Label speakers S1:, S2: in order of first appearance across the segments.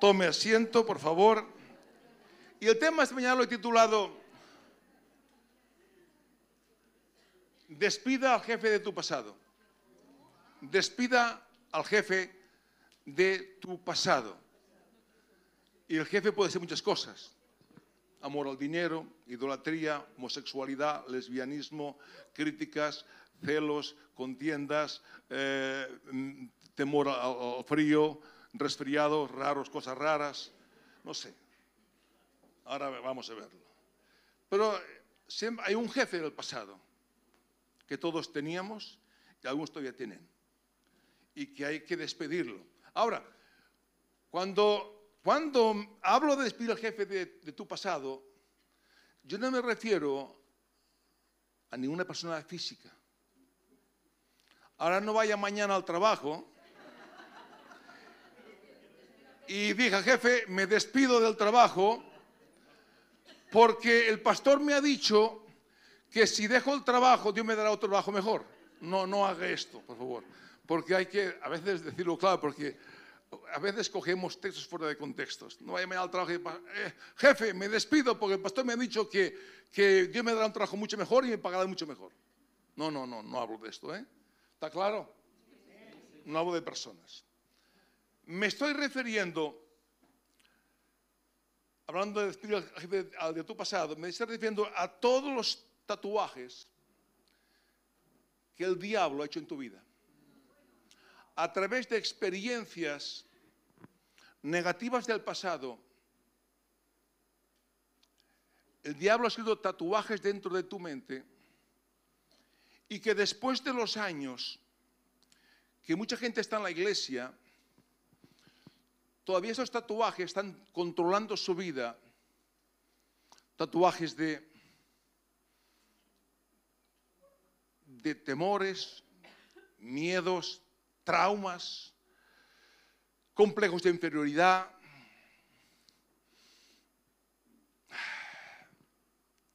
S1: Tome asiento, por favor. Y el tema esta mañana lo he titulado Despida al jefe de tu pasado. Despida al jefe de tu pasado. Y el jefe puede ser muchas cosas. Amor al dinero, idolatría, homosexualidad, lesbianismo, críticas, celos, contiendas, eh, temor al frío, resfriados raros, cosas raras, no sé. Ahora vamos a verlo. Pero hay un jefe del pasado que todos teníamos y algunos todavía tienen y que hay que despedirlo. Ahora, cuando, cuando hablo de despedir al jefe de tu pasado, yo no me refiero a ninguna persona física. Ahora no vaya mañana al trabajo y diga, jefe, me despido del trabajo porque el pastor me ha dicho que si dejo el trabajo, Dios me dará otro trabajo mejor. No, no haga esto, por favor. Porque hay que a veces decirlo claro, porque a veces cogemos textos fuera de contextos. No vaya mañana al trabajo y eh, jefe, me despido porque el pastor me ha dicho que, que Dios me dará un trabajo mucho mejor y me pagará mucho mejor. No, no, no, no hablo de esto, ¿eh? ¿Está claro? No hablo de personas me estoy refiriendo, hablando de tu pasado, me estoy refiriendo a todos los tatuajes que el diablo ha hecho en tu vida. A través de experiencias negativas del pasado, el diablo ha escrito tatuajes dentro de tu mente y que después de los años que mucha gente está en la iglesia, todavía esos tatuajes están controlando su vida. Tatuajes de, de temores, miedos, traumas, complejos de inferioridad,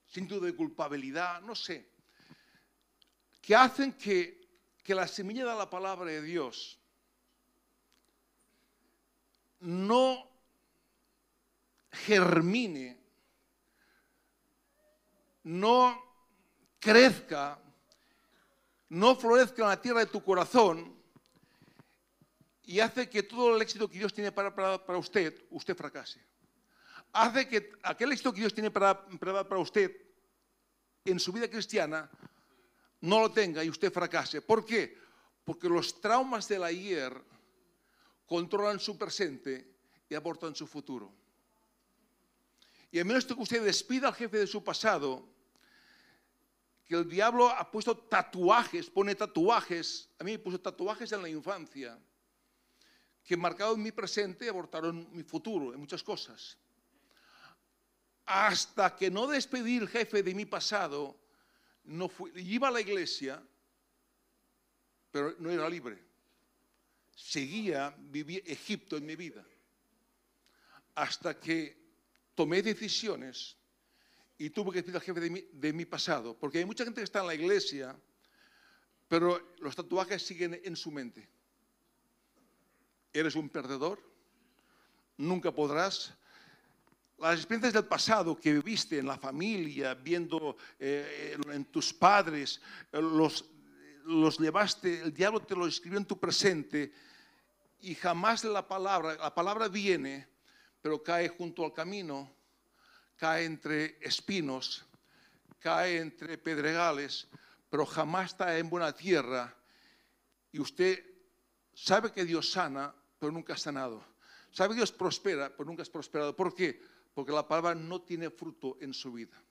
S1: sentido de culpabilidad, no sé, que hacen que, que la semilla de la palabra de Dios no germine, no crezca, no florezca en la tierra de tu corazón y hace que todo el éxito que Dios tiene para, usted, usted fracase. Hace que aquel éxito que Dios tiene para, para usted en su vida cristiana no lo tenga y usted fracase. ¿Por qué? Porque los traumas del ayer controlan su presente y abortan su futuro. Y a menos que usted despida al jefe de su pasado, que el diablo ha puesto tatuajes, pone tatuajes, a mí me puso tatuajes en la infancia, que marcaron mi presente y abortaron mi futuro en muchas cosas. Hasta que no despedí el jefe de mi pasado, no iba a la iglesia, pero no era libre seguía vivía Egipto en mi vida. Hasta que tomé decisiones y tuve que decir al jefe de mi, pasado. Porque hay mucha gente que está en la iglesia, pero los tatuajes siguen en su mente. Eres un perdedor, nunca podrás. Las experiencias del pasado que viviste en la familia, viendo eh, en tus padres, los los llevaste, el diablo te lo escribió en tu presente y jamás la palabra, la palabra viene, pero cae junto al camino, cae entre espinos, cae entre pedregales, pero jamás está en buena tierra. Y usted sabe que Dios sana, pero nunca ha sanado. Sabe que Dios prospera, pero nunca has prosperado. ¿Por qué? Porque la palabra no tiene fruto en su vida.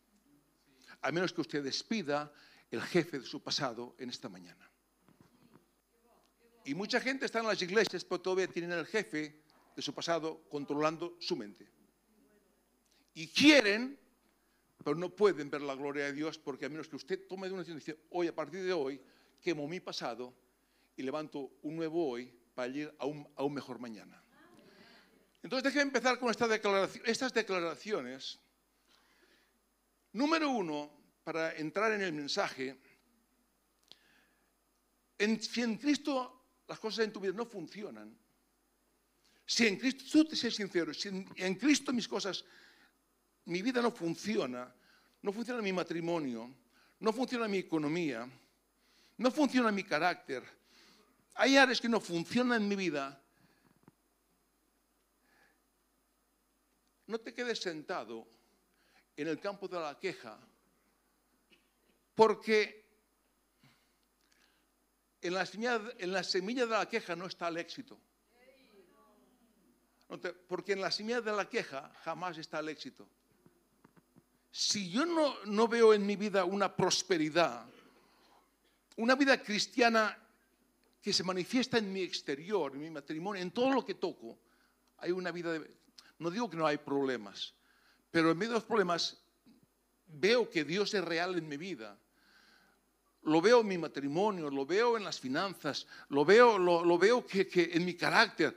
S1: A menos que usted despida el jefe de su pasado en esta mañana. Y mucha gente está en las iglesias, pero todavía tienen el jefe de su pasado controlando su mente. Y quieren, pero no pueden ver la gloria de Dios porque a menos que usted tome una decisión y dice, hoy a partir de hoy quemo mi pasado y levanto un nuevo hoy para ir a un, a un mejor mañana. Entonces déjeme empezar con estas declaraciones. Número uno, para entrar en el mensaje, en, si en Cristo las cosas en tu vida no funcionan, Si en Cristo, tú te sé sincero, si en, en Cristo mis cosas, mi vida no funciona, no funciona mi matrimonio, no funciona mi economía, no funciona mi carácter, hay áreas que no funcionan en mi vida, no te quedes sentado en el campo de la queja, porque en la semilla, de la queja no está el éxito. Porque en la semilla de la queja jamás está el éxito. Si yo no, no veo en mi vida una prosperidad, una vida cristiana que se manifiesta en mi exterior, en mi matrimonio, en todo lo que toco, hay una vida de... No digo que no hay problemas, pero en medio de los problemas veo que Dios es real en mi vida. Lo veo en mi matrimonio, lo veo en las finanzas, lo veo, lo, veo que, en mi carácter.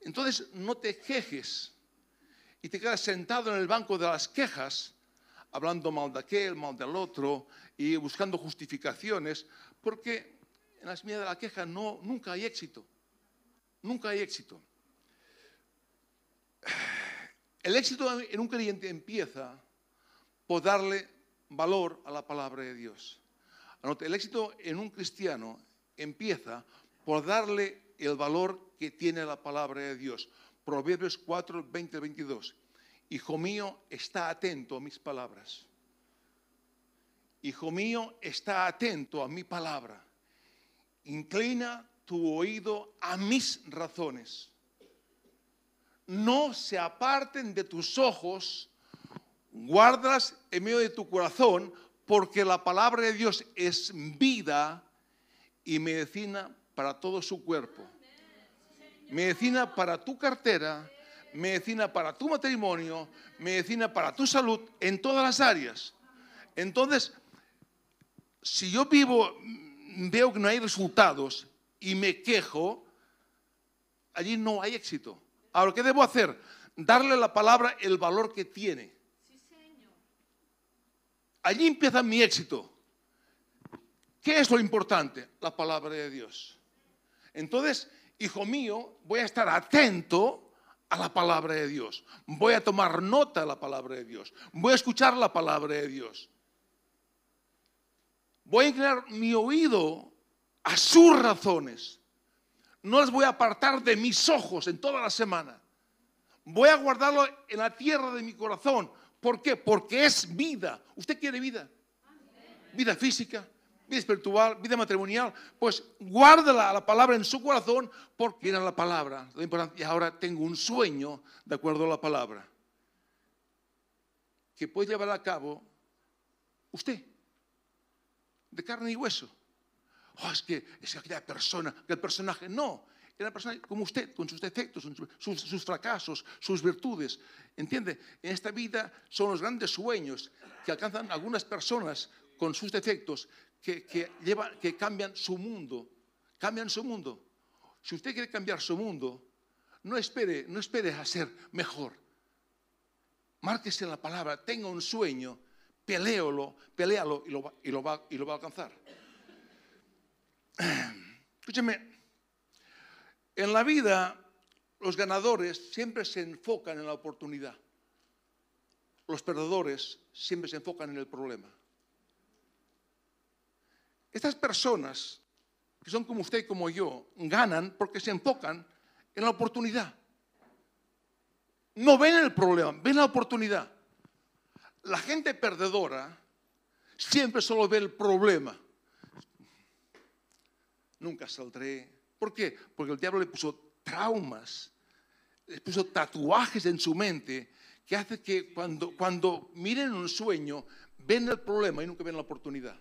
S1: Entonces no te quejes y te quedas sentado en el banco de las quejas, hablando mal de aquel, mal del otro y buscando justificaciones, porque en la semilla de la queja no, nunca hay éxito. Nunca hay éxito. El éxito en un creyente empieza por darle valor a la palabra de Dios. El éxito en un cristiano empieza por darle el valor que tiene la palabra de Dios. Proverbios 4, 20, 22. Hijo mío, está atento a mis palabras. Hijo mío, está atento a mi palabra inclina tu oído a mis razones. No se aparten de tus ojos, guardas en medio de tu corazón, porque la palabra de Dios es vida y medicina para todo su cuerpo. Medicina para tu cartera, medicina para tu matrimonio, medicina para tu salud en todas las áreas. Entonces, si yo vivo veo que no hay resultados y me quejo, allí no hay éxito. Ahora, ¿qué debo hacer? Darle a la palabra el valor que tiene. Allí empieza mi éxito. ¿Qué es lo importante? La palabra de Dios. Entonces, hijo mío, voy a estar atento a la palabra de Dios. Voy a tomar nota de la palabra de Dios. Voy a escuchar la palabra de Dios voy a inclinar mi oído a sus razones. No las voy a apartar de mis ojos en toda la semana. Voy a guardarlo en la tierra de mi corazón. ¿Por qué? Porque es vida. ¿Usted quiere vida? Vida física, vida espiritual, vida matrimonial. Pues guárdala la palabra en su corazón porque era la palabra. Y ahora tengo un sueño de acuerdo a la palabra. Que puede llevar a cabo usted de carne y hueso. Oh, es que es aquella persona, aquel personaje. No, era una persona como usted, con sus defectos, sus, fracasos, sus virtudes. ¿Entiende? En esta vida son los grandes sueños que alcanzan algunas personas con sus defectos que, que, que cambian su mundo. Cambian su mundo. Si usted quiere cambiar su mundo, no espere, no espere a ser mejor. Márquese la palabra, tenga un sueño pelealo, pelealo y lo, y lo, va, y lo va a alcanzar. Escúcheme, en la vida los ganadores siempre se enfocan en la oportunidad. Los perdedores siempre se enfocan en el problema. Estas personas, que son como usted y como yo, ganan porque se enfocan en la oportunidad. No ven el problema, ven la oportunidad. La gente perdedora siempre solo ve el problema. Nunca saldré. ¿Por qué? Porque el diablo le puso traumas, le puso tatuajes en su mente que hace que cuando, cuando miren un sueño, ven el problema y nunca ven la oportunidad.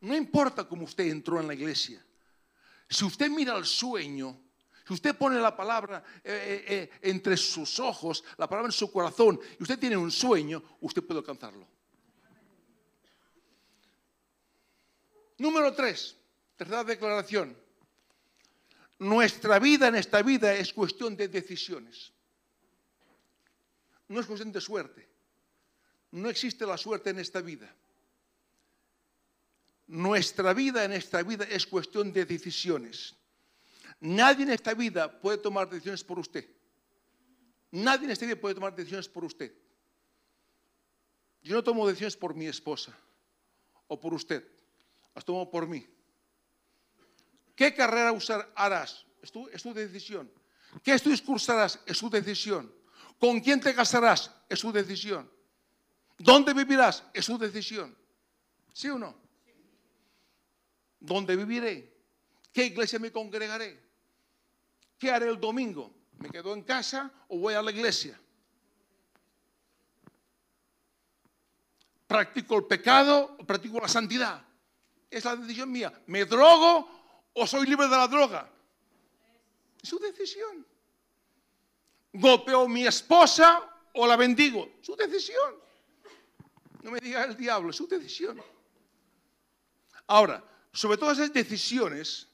S1: No importa cómo usted entró en la iglesia. Si usted mira el sueño, si usted pone la palabra eh, eh, eh, entre sus ojos, la palabra en su corazón, y usted tiene un sueño, usted puede alcanzarlo. Número tres, tercera declaración. Nuestra vida en esta vida es cuestión de decisiones. No es cuestión de suerte. No existe la suerte en esta vida. Nuestra vida en esta vida es cuestión de decisiones. Nadie en esta vida puede tomar decisiones por usted. Nadie en esta vida puede tomar decisiones por usted. Yo no tomo decisiones por mi esposa o por usted. Las tomo por mí. ¿Qué carrera usar? Es tu, es tu decisión. ¿Qué estudios cursarás? Es su decisión. ¿Con quién te casarás? Es su decisión. ¿Dónde vivirás? Es su decisión. ¿Sí o no? ¿Dónde viviré? ¿Qué iglesia me congregaré? ¿Qué haré el domingo? ¿Me quedo en casa o voy a la iglesia? ¿Practico el pecado o practico la santidad? Es la decisión mía. ¿Me drogo o soy libre de la droga? Es su decisión. ¿Golpeo a mi esposa o la bendigo? Su decisión. No me diga el diablo, es su decisión. Ahora, sobre todas esas decisiones,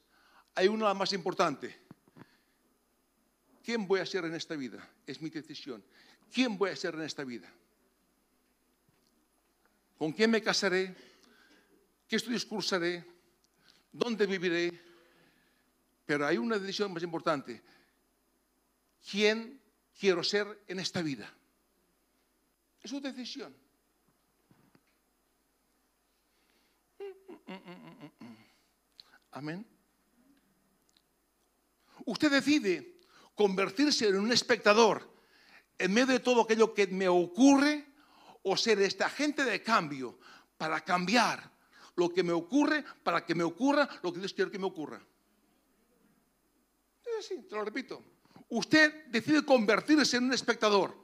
S1: hay una más importante. ¿Quién voy a ser en esta vida? Es mi decisión. ¿Quién voy a ser en esta vida? ¿Con quién me casaré? ¿Qué estudios cursaré? ¿Dónde viviré? Pero hay una decisión más importante. ¿Quién quiero ser en esta vida? Es su decisión. Amén. Usted decide convertirse en un espectador en medio de todo aquello que me ocurre o ser este agente de cambio para cambiar lo que me ocurre, para que me ocurra lo que Dios quiere que me ocurra sí, te lo repito. Usted decide convertirse en un espectador.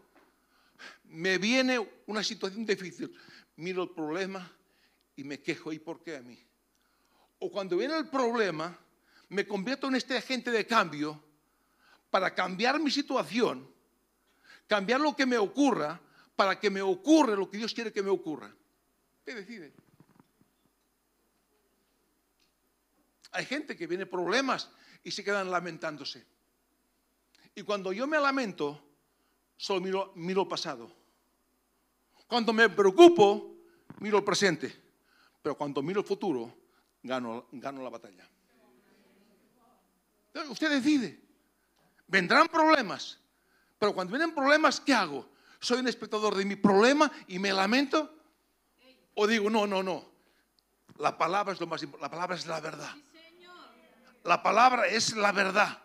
S1: Me viene una situación difícil. Miro el problema y me quejo. ¿Y por qué a mí? O cuando viene el problema, me convierto en este agente de cambio para cambiar mi situación, cambiar lo que me ocurra, para que me ocurra lo que Dios quiere que me ocurra. ¿Qué decide? Hay gente que viene problemas y se quedan lamentándose. Y cuando yo me lamento, solo miro, miro pasado. Cuando me preocupo, miro el presente. Pero cuando miro el futuro, gano, gano la batalla. Usted decide. Vendrán problemas. Pero cuando vienen problemas, ¿qué hago? ¿Soy un espectador de mi problema y me lamento? ¿O digo, no, no, no? La palabra es lo más. La palabra es la verdad. La palabra es la verdad.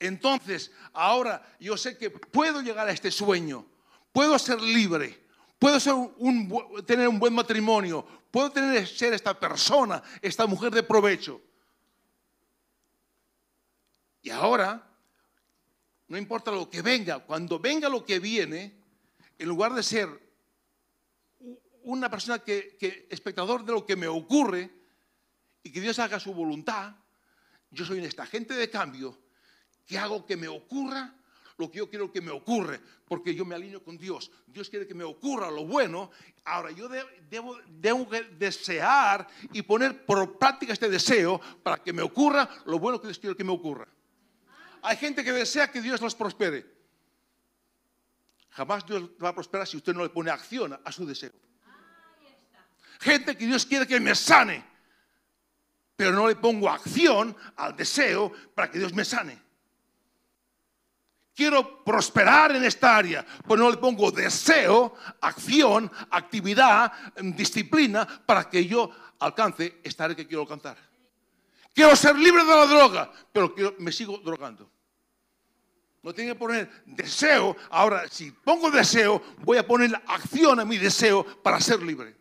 S1: Entonces, ahora yo sé que puedo llegar a este sueño, puedo ser libre, puedo tener un buen matrimonio, puedo tener, ser esta persona, esta mujer de provecho. Y ahora, no importa lo que venga, cuando venga lo que viene, en lugar de ser una persona que, que espectador de lo que me ocurre y que Dios haga su voluntad, yo soy un agente de cambio que hago que me ocurra lo que yo quiero que me ocurre, porque yo me alineo con Dios. Dios quiere que me ocurra lo bueno. Ahora yo debo, debo desear y poner por práctica este deseo para que me ocurra lo bueno que Dios quiere que me ocurra. Hay gente que desea que Dios los prospere. Jamás Dios va a prosperar si usted no le pone acción a su deseo. Gente que Dios quiere que me sane pero no le pongo acción al deseo para que Dios me sane. Quiero prosperar en esta área, pero no le pongo deseo, acción, actividad, disciplina para que yo alcance esta área que quiero alcanzar. Quiero ser libre de la droga, pero me sigo drogando. No tiene que poner deseo. Ahora, si pongo deseo, voy a poner acción a mi deseo para ser libre.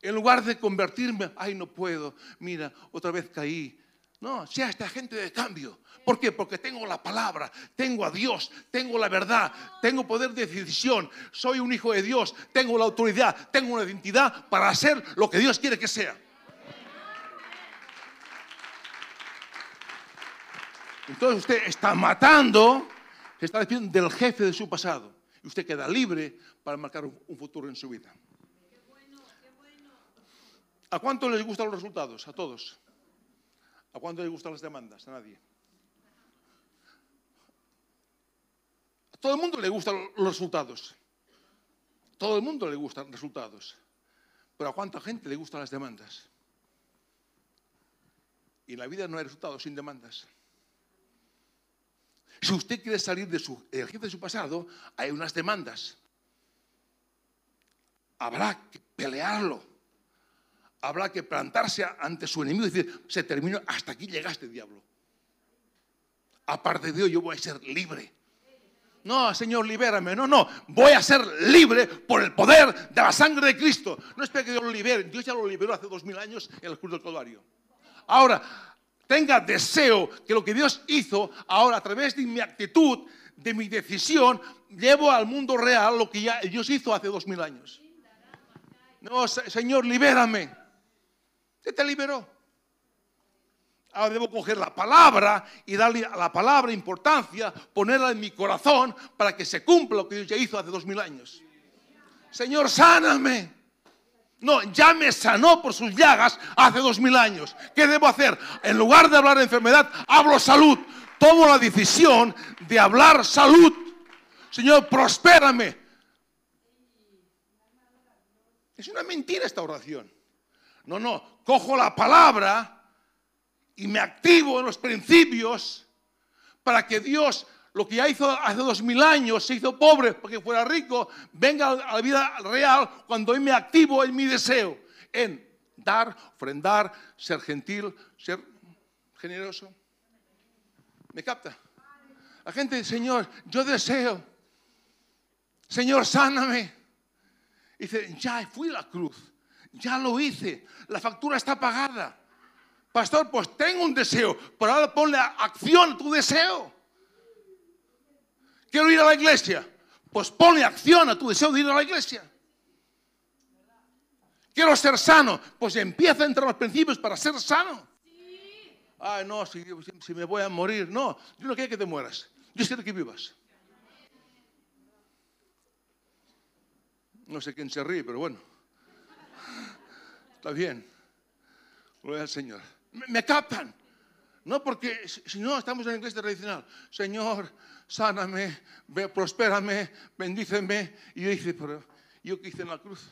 S1: En lugar de convertirme, ay, no puedo, mira, otra vez caí. No, sea esta gente de cambio. ¿Por qué? Porque tengo la palabra, tengo a Dios, tengo la verdad, tengo poder de decisión, soy un hijo de Dios, tengo la autoridad, tengo una identidad para hacer lo que Dios quiere que sea. Entonces usted está matando, se está despidiendo del jefe de su pasado. Y usted queda libre para marcar un futuro en su vida. ¿A cuánto les gustan los resultados? A todos. ¿A cuánto les gustan las demandas? A nadie. A todo el mundo le gustan los resultados. A todo el mundo le gustan resultados. Pero ¿a cuánta gente le gustan las demandas? Y en la vida no hay resultados sin demandas. Si usted quiere salir de su jefe de su pasado, hay unas demandas. Habrá que pelearlo. Habrá que plantarse ante su enemigo y decir, se terminó, hasta aquí llegaste, diablo. Aparte de Dios, yo voy a ser libre. No, Señor, libérame. No, no. Voy a ser libre por el poder de la sangre de Cristo. No espera que Dios lo libere. Dios ya lo liberó hace dos mil años en el cruz del Calvario. Ahora, tenga deseo que lo que Dios hizo, ahora a través de mi actitud, de mi decisión, llevo al mundo real lo que ya Dios hizo hace dos mil años. No, Señor, libérame. ¿Qué te liberó? Ahora debo coger la palabra y darle a la palabra importancia, ponerla en mi corazón para que se cumpla lo que Dios ya hizo hace dos mil años. Señor, sáname. No, ya me sanó por sus llagas hace dos mil años. ¿Qué debo hacer? En lugar de hablar de enfermedad, hablo salud. Tomo la decisión de hablar salud. Señor, prospérame. Es una mentira esta oración. No, no, cojo la palabra y me activo en los principios para que Dios, lo que ya hizo hace dos mil años, se hizo pobre porque fuera rico, venga a la vida real cuando hoy me activo en mi deseo, en dar, ofrendar, ser gentil, ser generoso. ¿Me capta? La gente dice, Señor, yo deseo, Señor, sáname. dice, ya fui la cruz, ya lo hice, la factura está pagada. Pastor, pues tengo un deseo, pero ahora ponle acción a tu deseo. Quiero ir a la iglesia, pues ponle acción a tu deseo de ir a la iglesia. Quiero ser sano, pues empieza a entrar los principios para ser sano. Ay, no, si, si, me voy a morir. No, yo no quiero que te mueras. Yo quiero que vivas. No sé quién se ríe, pero bueno. Está bien. Gloria al Señor me, captan. No, porque si no, estamos en la iglesia tradicional. Señor, sáname, prospérame, bendíceme. Y yo dice, pero yo qué hice en la cruz.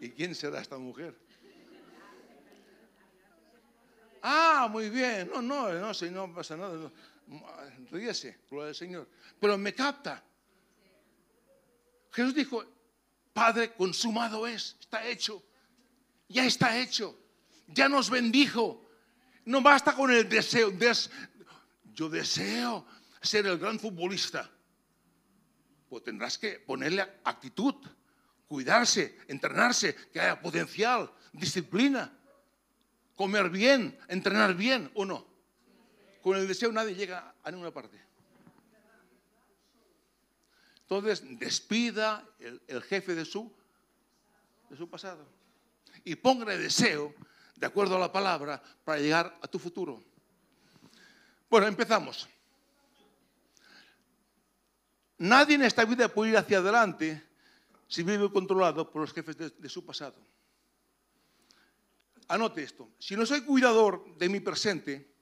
S1: ¿Y quién será esta mujer? Ah, muy bien. No, no, no, si no pasa nada. Ríese, gloria del Señor. Pero me capta. Jesús dijo, Padre, consumado es, está hecho, ya está hecho, ya nos bendijo. No basta con el deseo, yo deseo ser el gran futbolista. Pues tendrás que ponerle actitud, cuidarse, entrenarse, que haya potencial, disciplina, comer bien, entrenar bien o no. Con el deseo nadie llega a ninguna parte. Entonces, despida el, jefe de su, pasado y ponga deseo, de acuerdo a la palabra, para llegar a tu futuro. Bueno, empezamos. Nadie en esta vida puede ir hacia adelante si vive controlado por los jefes de, de, su pasado. Anote esto. Si no soy cuidador de mi presente,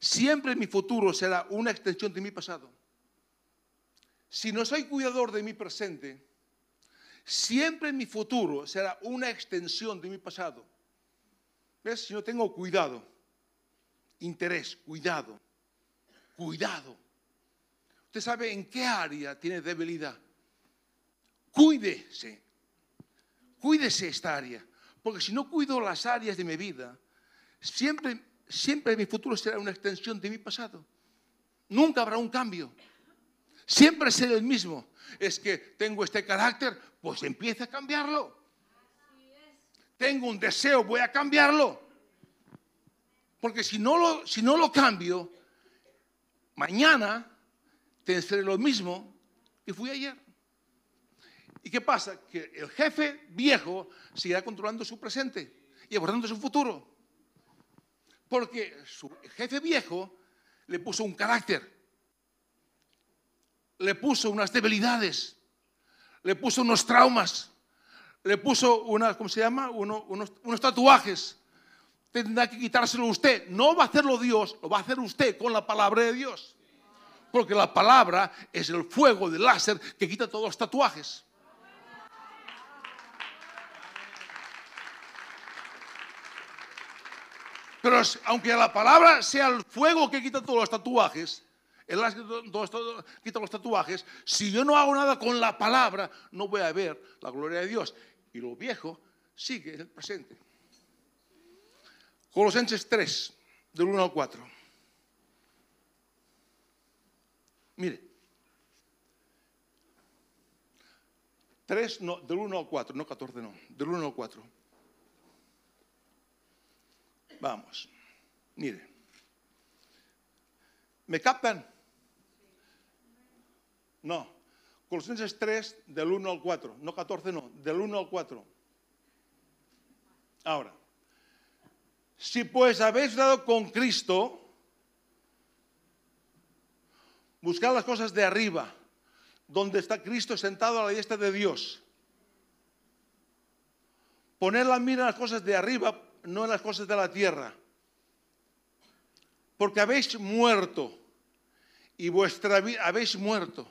S1: siempre mi futuro será una extensión de mi pasado si no soy cuidador de mi presente, siempre mi futuro será una extensión de mi pasado. ¿Ves? Si no tengo cuidado, interés, cuidado, cuidado. Usted sabe en qué área tiene debilidad. Cuídese, cuídese esta área. Porque si no cuido las áreas de mi vida, siempre, siempre mi futuro será una extensión de mi pasado. Nunca habrá un cambio. Siempre será el mismo. Es que tengo este carácter, pues empieza a cambiarlo. Tengo un deseo, voy a cambiarlo. Porque si no lo, si no lo cambio, mañana tendré lo mismo que fui ayer. ¿Y qué pasa? Que el jefe viejo seguirá controlando su presente y abordando su futuro. Porque su jefe viejo le puso un carácter le puso unas debilidades, le puso unos traumas, le puso unas, ¿cómo se llama? Unos, unos tatuajes. Tendrá que quitárselo usted. No va a hacerlo Dios, lo va a hacer usted con la palabra de Dios. Porque la palabra es el fuego del láser que quita todos los tatuajes. Pero aunque la palabra sea el fuego que quita todos los tatuajes, el láser que to- to- quita los tatuajes, si yo no hago nada con la palabra, no voy a ver la gloria de Dios. Y lo viejo sigue en el presente. Colosenses 3, del 1 al 4. Mire. 3, no, del 1 al 4, no 14, no, del 1 al 4. Vamos, mire. ¿Me captan? No. Colosenses 3, del 1 al 4, no 14, no, del 1 al 4. Ahora, si pues habéis dado con Cristo, buscad las cosas de arriba, donde está Cristo sentado a la diestra de Dios. Poner la mira en las cosas de arriba, no en las cosas de la tierra. Porque habéis muerto y vuestra vida, habéis muerto.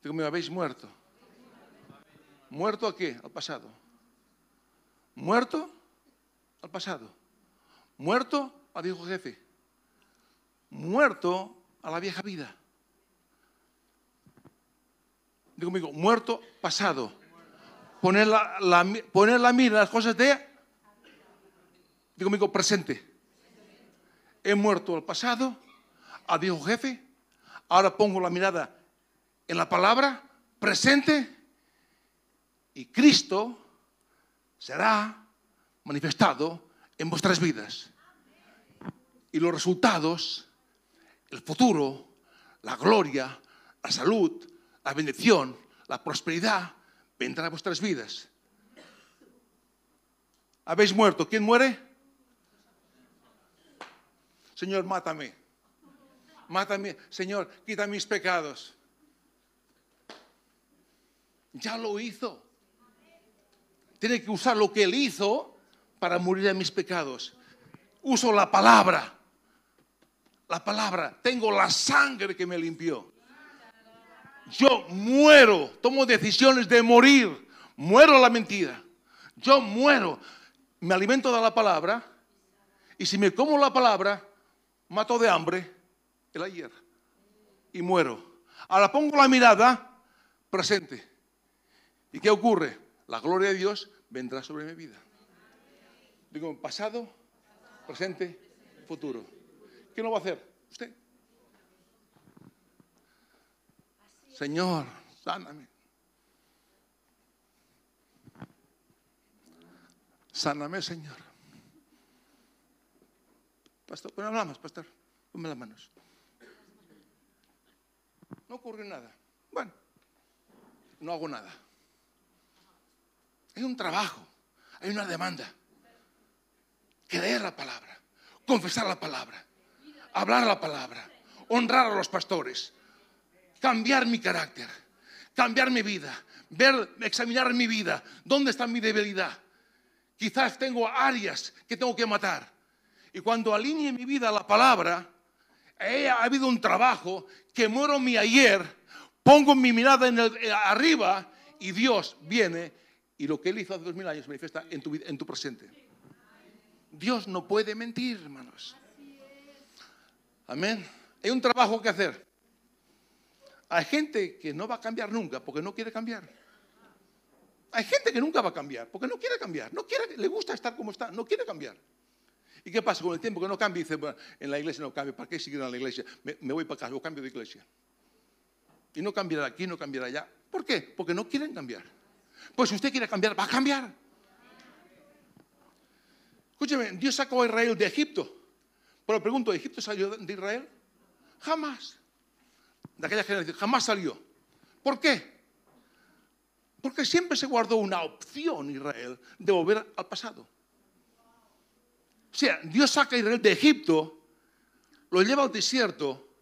S1: Digo, me habéis muerto. ¿Muerto a qué? Al pasado. ¿Muerto? Al pasado. ¿Muerto? Al viejo jefe. Muerto a la vieja vida. Digo conmigo, muerto, pasado. Poner la, mira en las cosas de... Digo conmigo, presente. He muerto al pasado, al viejo jefe. Ahora pongo la mirada en la palabra, presente. Y Cristo será manifestado en vuestras vidas. Y los resultados, el futuro, la gloria, la salud, la bendición, la prosperidad, vendrá a vuestras vidas. ¿Habéis muerto? ¿Quién muere? Señor, mátame. Mátame. Señor, quita mis pecados. Ya lo hizo. Tiene que usar lo que él hizo para morir de mis pecados. Uso la palabra. La palabra. Tengo la sangre que me limpió. Yo muero, tomo decisiones de morir, muero a la mentira. Yo muero, me alimento de la palabra y si me como la palabra, mato de hambre el ayer y muero. Ahora pongo la mirada presente. ¿Y qué ocurre? La gloria de Dios vendrá sobre mi vida. Digo, pasado, presente, futuro. ¿Quién lo va a hacer? Usted. Señor, sáname. Sáname, Señor. Pastor, pero hablamos, pastor. Ponme las manos. No ocurre nada. Bueno, no hago nada. Hay un trabajo, hay una demanda. Creer la palabra, confesar la palabra, hablar la palabra, honrar a los pastores, cambiar mi carácter, cambiar mi vida, ver, examinar mi vida, dónde está mi debilidad. Quizás tengo áreas que tengo que matar. Y cuando alinee mi vida a la palabra, ha habido un trabajo que muero mi ayer, pongo mi mirada en el, eh, arriba y Dios viene y lo que Él hizo hace dos mil años se manifiesta en tu, vida- en tu presente. Dios no puede mentir, hermanos. Amén. Hay un trabajo que hacer. Hay gente que no va a cambiar nunca porque no quiere cambiar. Hay gente que nunca va a cambiar porque no quiere cambiar. No quiere, le gusta estar como está, no quiere cambiar. ¿Y qué pasa con el tiempo que no cambia? Dice, "Bueno, en la iglesia no cambia, ¿para qué seguir en la iglesia? Me, voy para casa, o cambio de iglesia. Y no cambiará aquí, no cambiará allá. ¿Por qué? Porque no quieren cambiar. Pues si usted quiere cambiar, va a cambiar. Escúcheme, Dios sacó a Israel de Egipto. Pero pregunto, ¿Egipto salió de Israel? Jamás. De aquella generación, jamás salió. ¿Por qué? Porque siempre se guardó una opción Israel de volver al pasado. O sea, Dios saca a Israel de Egipto, lo lleva al desierto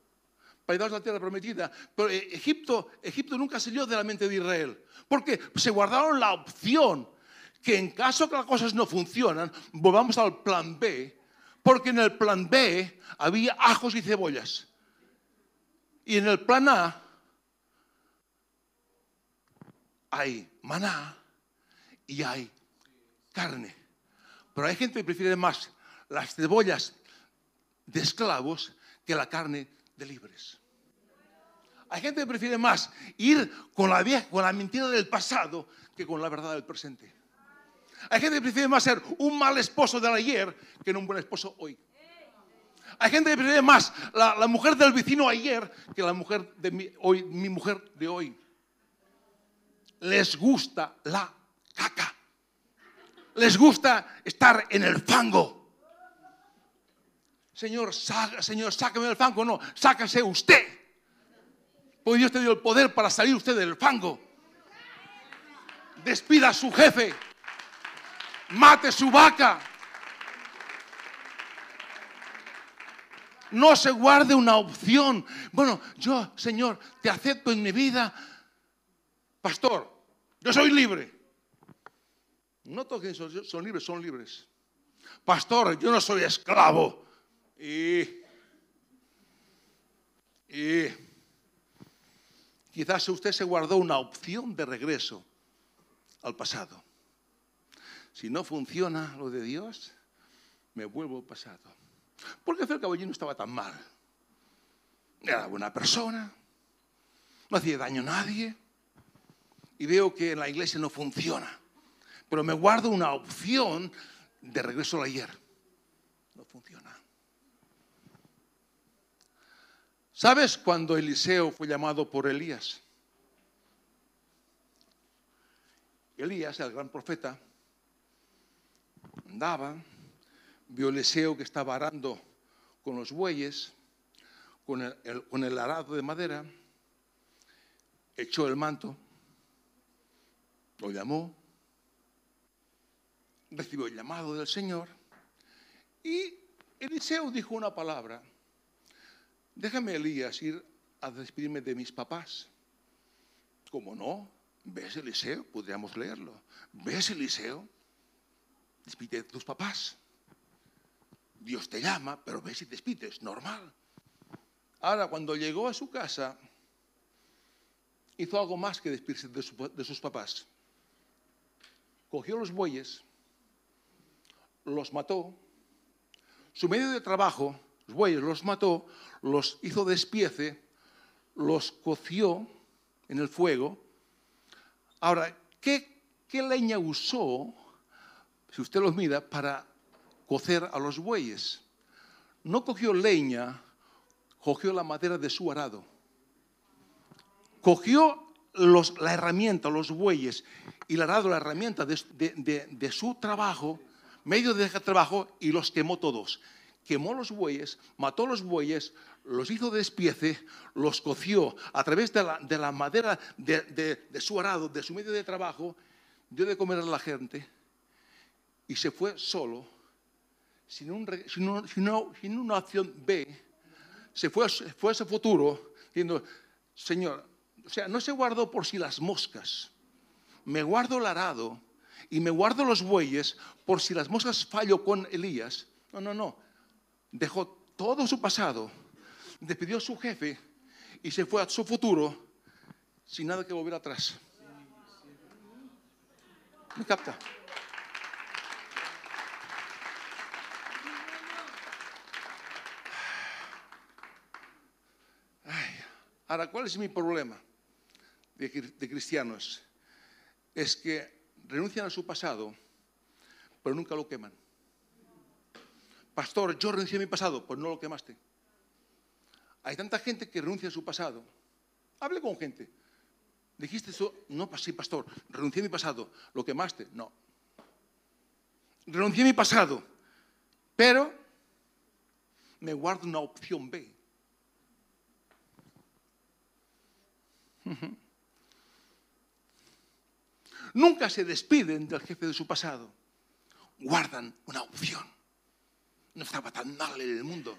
S1: para llevarlos la tierra prometida. Pero eh, Egipto, Egipto nunca salió de la mente de Israel. Porque se guardaron la opción que en caso que las cosas no funcionan, volvamos al plan B. Porque en el plan B había ajos y cebollas. Y en el plan A hay maná y hay carne. Pero hay gente que prefiere más las cebollas de esclavos que la carne de libres. Hay gente que prefiere más ir con la, vieja, con la mentira del pasado que con la verdad del presente. Hay gente que prefiere más ser un mal esposo del ayer que un buen esposo hoy. Hay gente que prefiere más la, mujer del vecino ayer que la mujer de hoy, mi mujer de hoy. Les gusta la caca. Les gusta estar en el fango. Señor, Señor, sácame del fango. No, sácase usted. Porque Dios te dio el poder para salir usted del fango. Despida a su jefe. Mate su vaca. No se guarde una opción. Bueno, yo, Señor, te acepto en mi vida. Pastor, yo soy libre. No todos son, son libres, son libres. Pastor, yo no soy esclavo. Y, y quizás usted se guardó una opción de regreso al pasado. Si no funciona lo de Dios, me vuelvo al pasado. Porque el caballero estaba tan mal. Era buena persona, no hacía daño a nadie. Y veo que en la iglesia no funciona. Pero me guardo una opción de regreso al ayer. No funciona. ¿Sabes cuando Eliseo fue llamado por Elías? Elías, el gran profeta, andaba, vio a Eliseo que estaba arando con los bueyes, con el, con el arado de madera, echó el manto, lo llamó, recibió el llamado del Señor y Eliseo dijo una palabra déjame Elías ir a despedirme de mis papás. ¿Cómo no? ¿Ves Eliseo? Podríamos leerlo. ¿Ves Eliseo? Despide de tus papás. Dios te llama, pero ves y despides, normal. Ahora, cuando llegó a su casa, hizo algo más que despedirse de, de sus papás. Cogió los bueyes, los mató, su medio de trabajo los bueyes los mató, los hizo despiece, los coció en el fuego. Ahora, ¿qué, leña usó, si usted los mira, para cocer a los bueyes? No cogió leña, cogió la madera de su arado. Cogió la herramienta, los bueyes, y el arado, la herramienta de su trabajo, medio de ese trabajo, y los quemó todos quemó los bueyes, mató los bueyes, los hizo despiece, los coció a través de la, madera de, su arado, de su medio de trabajo, dio de comer a la gente y se fue solo, sin, una acción B, se fue, fue a ese futuro diciendo, Señor, o sea, no se guardó por si las moscas, me guardo el arado y me guardo los bueyes por si las moscas fallo con Elías. No, no, no dejó todo su pasado, despidió a su jefe y se fue a su futuro sin nada que volver atrás. ¿Me capta? Ahora, ¿cuál es mi problema de, cristianos? Es que renuncian a su pasado, pero nunca lo queman. Pastor, yo renuncié a mi pasado, pues no lo quemaste. Hay tanta gente que renuncia a su pasado. Hable con gente. Dijiste eso, no, sí, pastor, renuncié a mi pasado. ¿Lo quemaste? No. Renuncié a mi pasado, pero me guardo una opción B. Nunca se despiden del jefe de su pasado. Guardan una opción no estaba tan mal en el mundo.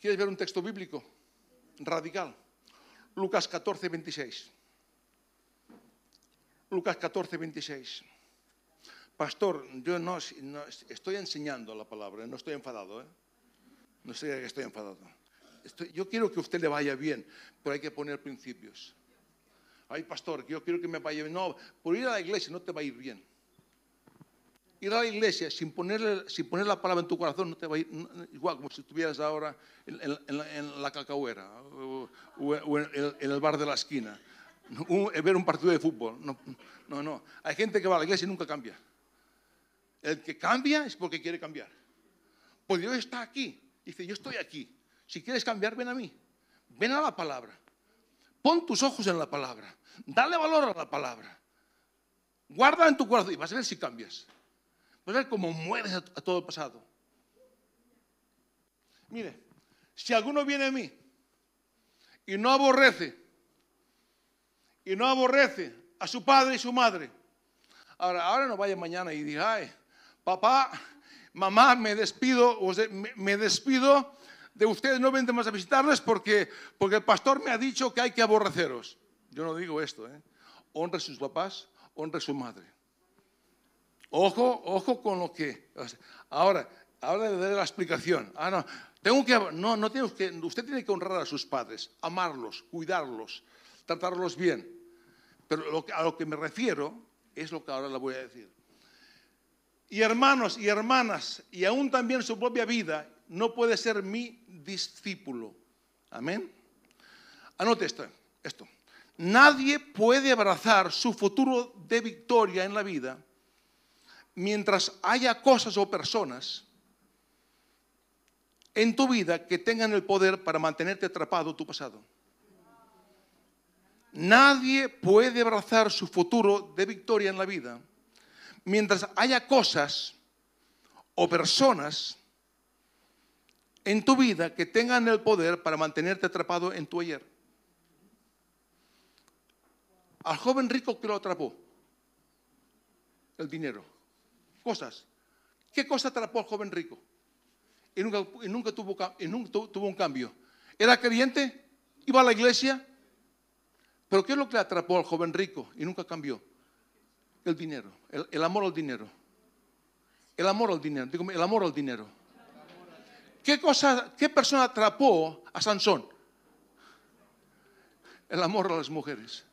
S1: ¿Quieres ver un texto bíblico radical? Lucas 14, 26. Lucas 14, 26. Pastor, yo no, estoy enseñando la palabra, no estoy enfadado. ¿eh? No sé que estoy enfadado. yo quiero que a usted le vaya bien, pero hay que poner principios. Ay, pastor, yo quiero que me vaya bien. No, por ir a la iglesia no te va a ir bien ir a la iglesia sin, ponerle, sin poner la palabra en tu corazón no te va a ir igual como si estuvieras ahora en, la, en la, cacahuera o, en, el, bar de la esquina. ver un partido de fútbol. No, no, no. Hay gente que va a la iglesia y nunca cambia. El que cambia es porque quiere cambiar. Pues Dios está aquí. Dice, yo estoy aquí. Si quieres cambiar, ven a mí. Ven a la palabra. Pon tus ojos en la palabra. Dale valor a la palabra. Guarda en tu corazón y vas a ver si cambias. Vas cómo mueres a, todo el pasado. Mire, si alguno viene a mí y no aborrece, y no aborrece a su padre y su madre, ahora, ahora no vaya mañana y diga, papá, mamá, me despido, me, despido de ustedes, no venden más a visitarles porque, porque el pastor me ha dicho que hay que aborreceros. Yo no digo esto, ¿eh? Honre a sus papás, honre a su madre. Ojo, ojo con lo que. Ahora, ahora le daré la explicación. Ah, no, tengo que, no, no que, usted tiene que honrar a sus padres, amarlos, cuidarlos, tratarlos bien. Pero a lo que me refiero es lo que ahora le voy a decir. Y hermanos y hermanas, y aún también su propia vida, no puede ser mi discípulo. Amén. Anote esto. Nadie puede abrazar su futuro de victoria en la vida mientras haya cosas o personas en tu vida que tengan el poder para mantenerte atrapado tu pasado. Nadie puede abrazar su futuro de victoria en la vida mientras haya cosas o personas en tu vida que tengan el poder para mantenerte atrapado en tu ayer. Al joven rico que lo atrapó, el dinero cosas. ¿Qué cosa atrapó al joven rico? Y nunca, tuvo, tuvo un cambio. ¿Era creyente? ¿Iba a la iglesia? ¿Pero qué es lo que atrapó al joven rico y nunca cambió? El dinero, el, amor al dinero. El amor al dinero, digo, el amor al dinero. ¿Qué, cosa, ¿Qué persona atrapó a Sansón? El amor a las mujeres.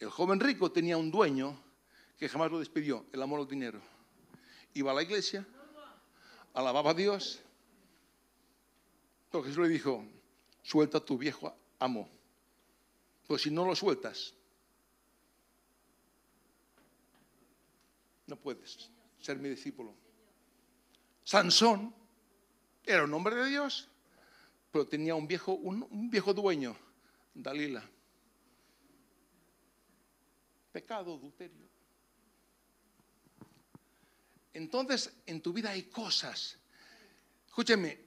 S1: El joven rico tenía un dueño que jamás lo despidió, el amor al dinero. Iba a la iglesia, alababa a Dios. Entonces Jesús le dijo, suelta a tu viejo amo. Pues si no lo sueltas, no puedes ser mi discípulo. Sansón era un hombre de Dios, pero tenía un viejo, un viejo dueño, Dalila pecado, adulterio. Entonces, en tu vida hay cosas. Escúcheme,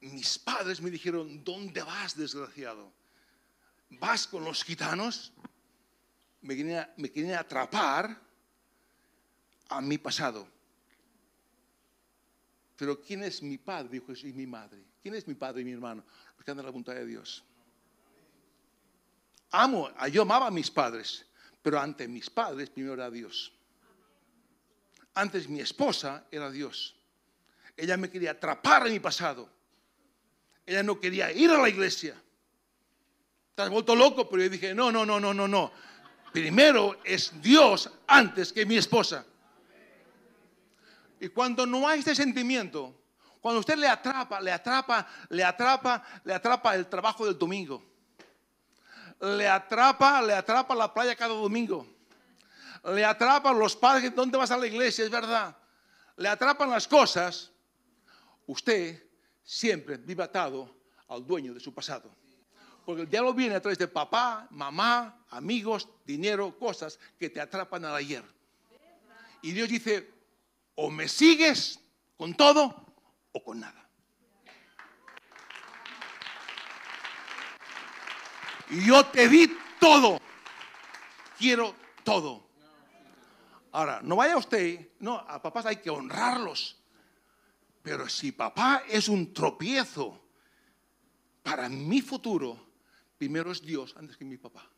S1: mis padres me dijeron, ¿dónde vas, desgraciado? ¿Vas con los gitanos? Me querían, me atrapar a mi pasado. Pero ¿quién es mi padre? Jesús, y mi madre. ¿Quién es mi padre y mi hermano? Los que andan la voluntad de Dios. Amo, yo amaba a mis padres, pero ante mis padres primero era Dios. Antes mi esposa era Dios. Ella me quería atrapar en mi pasado. Ella no quería ir a la iglesia. Estás vuelto loco, pero yo dije, no, no, no, no, no, no. Primero es Dios antes que mi esposa. Y cuando no hay este sentimiento, cuando usted le atrapa, le atrapa, le atrapa, le atrapa el trabajo del domingo le atrapa, le atrapa la playa cada domingo. Le atrapan los padres, ¿dónde vas a la iglesia? Es verdad. Le atrapan las cosas. Usted siempre vive atado al dueño de su pasado. Porque el diablo viene a través de papá, mamá, amigos, dinero, cosas que te atrapan al ayer. Y Dios dice, o me sigues con todo o con nada. Yo te di todo. Quiero todo. Ahora, no vaya usted, no, a papás hay que honrarlos. Pero si papá es un tropiezo para mi futuro, primero es Dios antes que mi papá.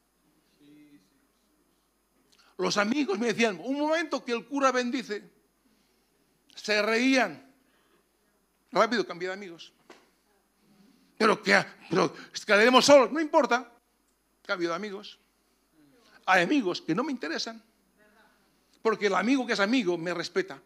S1: Los amigos me decían, un momento que el cura bendice, se reían. Rápido cambié de amigos. Pero que pero solos, no importa cambio de amigos. Hay amigos que no me interesan. Porque el amigo que es amigo me respeta.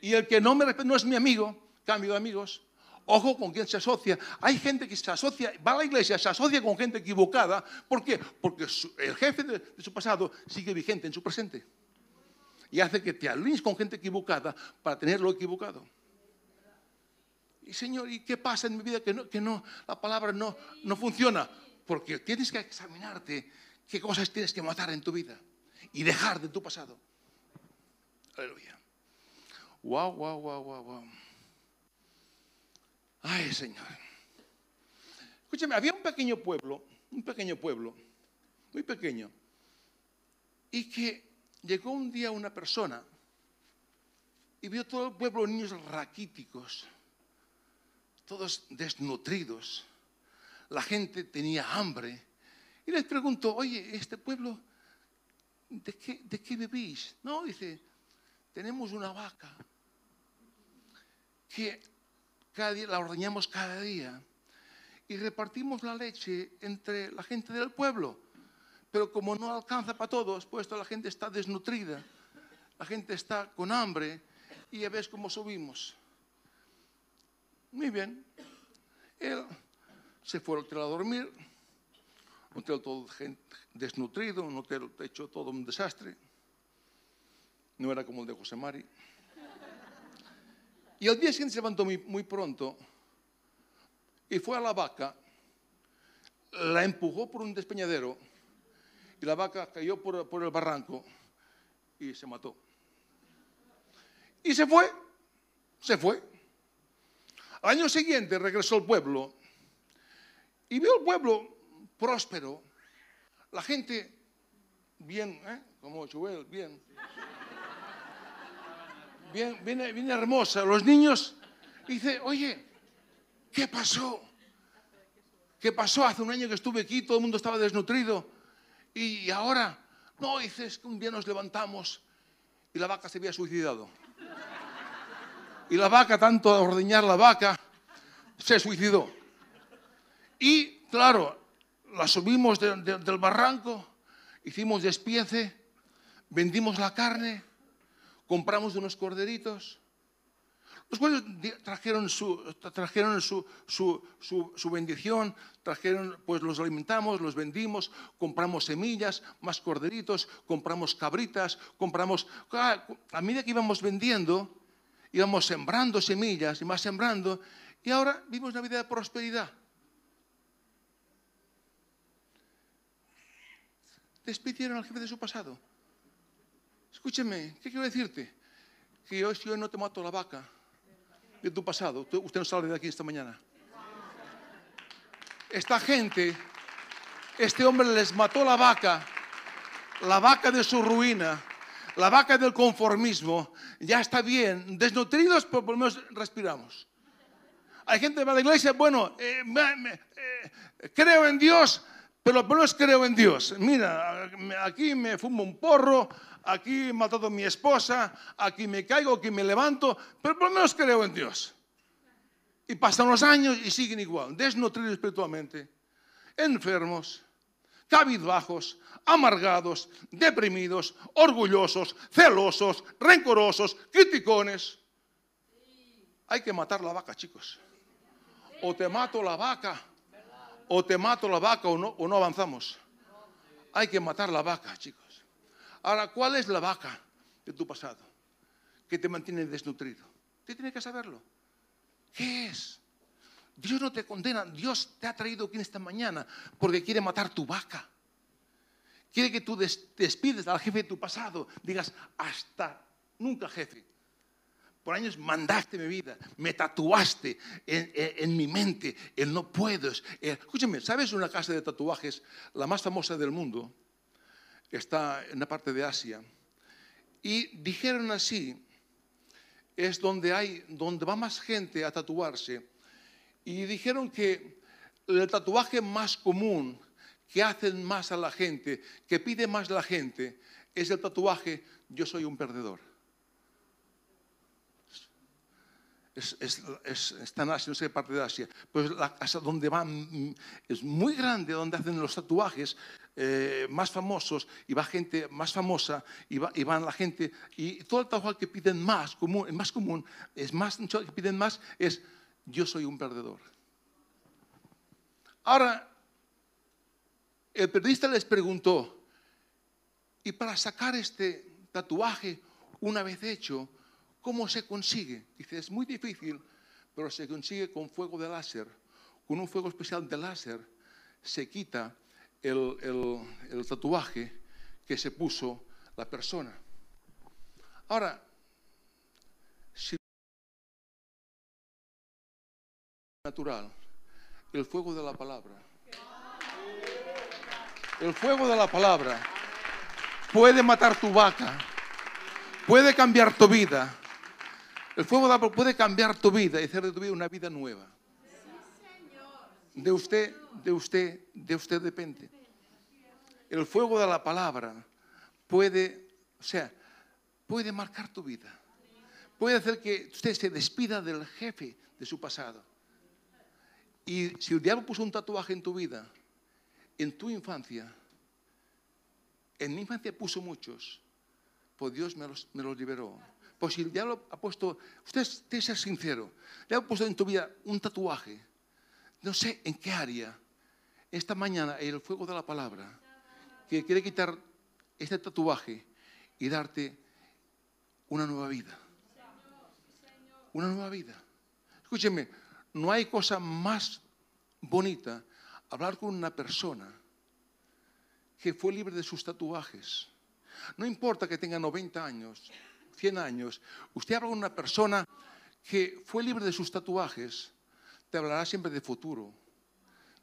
S1: Y el que no me respeta no es mi amigo, cambio de amigos. Ojo con quién se asocia. Hay gente que se asocia, va a la iglesia, se asocia con gente equivocada. ¿Por qué? Porque el jefe de, su pasado sigue vigente en su presente. Y hace que te alinees con gente equivocada para tenerlo equivocado. Y Señor, ¿y qué pasa en mi vida que, no, que no, la palabra no, no funciona? Porque tienes que examinarte qué cosas tienes que matar en tu vida y dejar de tu pasado. Aleluya. Wow, wow, wow, wow, wow. Ay, Señor. Escúchame, había un pequeño pueblo, un pequeño pueblo, muy pequeño, y que llegó un día una persona y vio todo el pueblo niños raquíticos, todos desnutridos. La gente tenía hambre. Y les preguntó, oye, ¿este pueblo de qué, de qué? No, dice, tenemos una vaca que cada día, la ordeñamos cada día y repartimos la leche entre la gente del pueblo. Pero como no alcanza para todos, puesto la gente está desnutrida, la gente está con hambre y ya ves cómo subimos. Muy bien. Se fue al hotel a dormir, un hotel todo desnutrido, un hotel hecho todo un desastre. No era como el de José Mari. Y al día siguiente se levantó muy, pronto y fue a la vaca, la empujó por un despeñadero y la vaca cayó por, por el barranco y se mató. Y se fue, se fue. Al año siguiente regresó al pueblo y vio el pueblo próspero, la gente bien, ¿eh? como Joel, bien bien, hermosa. Los niños, dice, oye, ¿qué pasó? ¿Qué pasó? Hace un año que estuve aquí, todo el mundo estaba desnutrido. Y ahora, no, dices que un día nos levantamos y la vaca se había suicidado. Y la vaca, tanto a ordeñar la vaca, se suicidó. Y claro, la subimos del barranco, hicimos despiece, vendimos la carne compramos unos corderitos, los cuales trajeron su, trajeron su, su, bendición, trajeron, pues los alimentamos, los vendimos, compramos semillas, más corderitos, compramos cabritas, compramos... A medida que íbamos vendiendo, íbamos sembrando semillas y más sembrando, y ahora vivimos una vida de prosperidad. Despidieron al jefe de su pasado. Escúcheme, ¿qué quiero decirte? Que hoy, si hoy no te mato la vaca de tu pasado, usted no sale de aquí esta mañana. Esta gente, este hombre les mató la vaca, la vaca de su ruina, la vaca del conformismo, ya está bien, desnutridos, pero por lo menos respiramos. Hay gente que la iglesia, bueno, eh, eh, creo en Dios, pero lo menos creo en Dios. Mira, aquí me fumo un porro, aquí he matado a mi esposa, aquí me caigo, aquí me levanto, pero por lo menos creo en Dios. Y pasan los años y siguen igual, desnutridos espiritualmente, enfermos, cabizbajos, amargados, deprimidos, orgullosos, celosos, rencorosos, criticones. Hay que matar la vaca, chicos. O te mato la vaca, o te mato la vaca o no, o no avanzamos. Hay que matar la vaca, chicos. Ahora, ¿cuál es la vaca de tu pasado que te mantiene desnutrido? Usted tiene que saberlo. ¿Qué es? Dios no te condena, Dios te ha traído aquí esta mañana porque quiere matar tu vaca. Quiere que tú despides al jefe de tu pasado, digas, hasta nunca jefe. Por años mandaste mi vida, me tatuaste en, mi mente, el no puedes. escúchame, ¿sabes una casa de tatuajes, la más famosa del mundo? está en la parte de Asia. Y dijeron así, es donde, hay, donde va más gente a tatuarse. Y dijeron que el tatuaje más común que hacen más a la gente, que pide más la gente, es el tatuaje yo soy un perdedor. Es, es, está en Asia, no sé parte de Asia, pues la casa donde van es muy grande, donde hacen los tatuajes, eh, más famosos y va gente más famosa y, va, la gente y todo el trabajo que piden más común, más común es más que piden más es yo soy un perdedor. Ahora el periodista les preguntó y para sacar este tatuaje una vez hecho cómo se consigue dice es muy difícil pero se consigue con fuego de láser con un fuego especial de láser se quita el, tatuaje que se puso la persona. Ahora, si natural, el fuego de la palabra, el fuego de la palabra puede matar tu vaca, puede cambiar tu vida. El fuego de la palabra puede cambiar tu vida y hacer de tu vida una vida nueva. De usted, de usted, de usted depende. El fuego de la palabra puede, o sea, puede marcar tu vida. Puede hacer que usted se despida del jefe de su pasado. Y si el diablo puso un tatuaje en tu vida, en tu infancia, en mi infancia puso muchos, pues Dios me los, me los liberó. Pues si el diablo ha puesto, usted tiene que ser sincero, le ha puesto en tu vida un tatuaje, no sé en qué área, esta mañana el fuego de la palabra, que quiere quitar este tatuaje y darte una nueva vida. Una nueva vida. Escúcheme, no hay cosa más bonita hablar con una persona que fue libre de sus tatuajes. No importa que tenga 90 años, 100 años, usted habla con una persona que fue libre de sus tatuajes, te hablará siempre de futuro,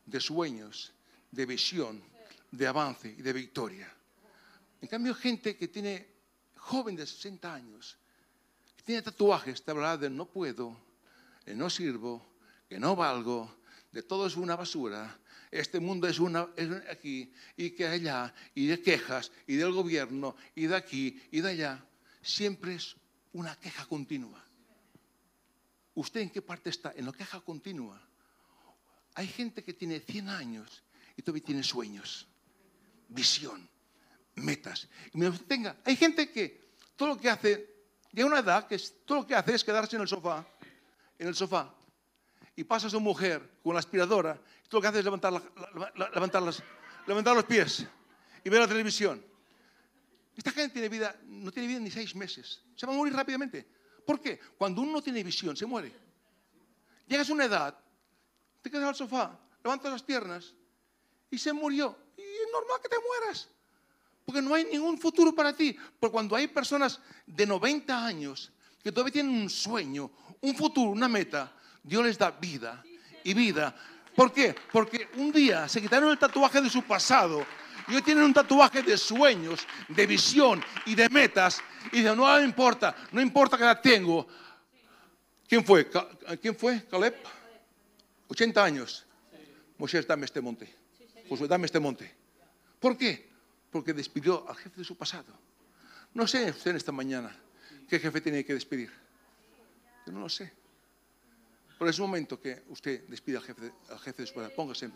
S1: de sueños, de visión, de avance y de victoria. En cambio, gente que tiene, joven de 60 años, que tiene tatuajes, te hablará de no puedo, que no sirvo, que no valgo, de todo es una basura, este mundo es una es aquí y que allá, y de quejas, y del gobierno, y de aquí y de allá. Siempre es una queja continua. ¿Usted en qué parte está? En la queja continua. Hay gente que tiene 100 años y todavía tiene sueños, visión, metas. Y tenga, hay gente que todo lo que hace, de una edad que todo lo que hace es quedarse en el sofá, en el sofá, y pasa a su mujer con la aspiradora, todo lo que hace es levantar, levantar los pies y ver la televisión. Esta gente tiene vida, no tiene vida ni seis meses. Se va a morir rápidamente. ¿Por qué? Cuando uno no tiene visión, se muere. Llegas a una edad, te quedas al sofá, levantas las piernas y se murió. Y es normal que te mueras. Porque no hay ningún futuro para ti. Porque cuando hay personas de 90 años que todavía tienen un sueño, un futuro, una meta, Dios les da vida y vida. ¿Por qué? Porque un día se quitaron el tatuaje de su pasado y hoy tienen un tatuaje de sueños, de visión y de metas. Y de no importa, no importa que la tengo. ¿Quién fue? ¿Quién fue? Caleb. 80 años. Moisés, dame este monte. Josué, dame este monte. ¿Por qué? Porque despidió al jefe de su pasado. No sé usted en esta mañana qué jefe tiene que despedir. Yo no lo sé. Pero es un momento que usted despida al jefe, al jefe de su pasado. Póngase en pie.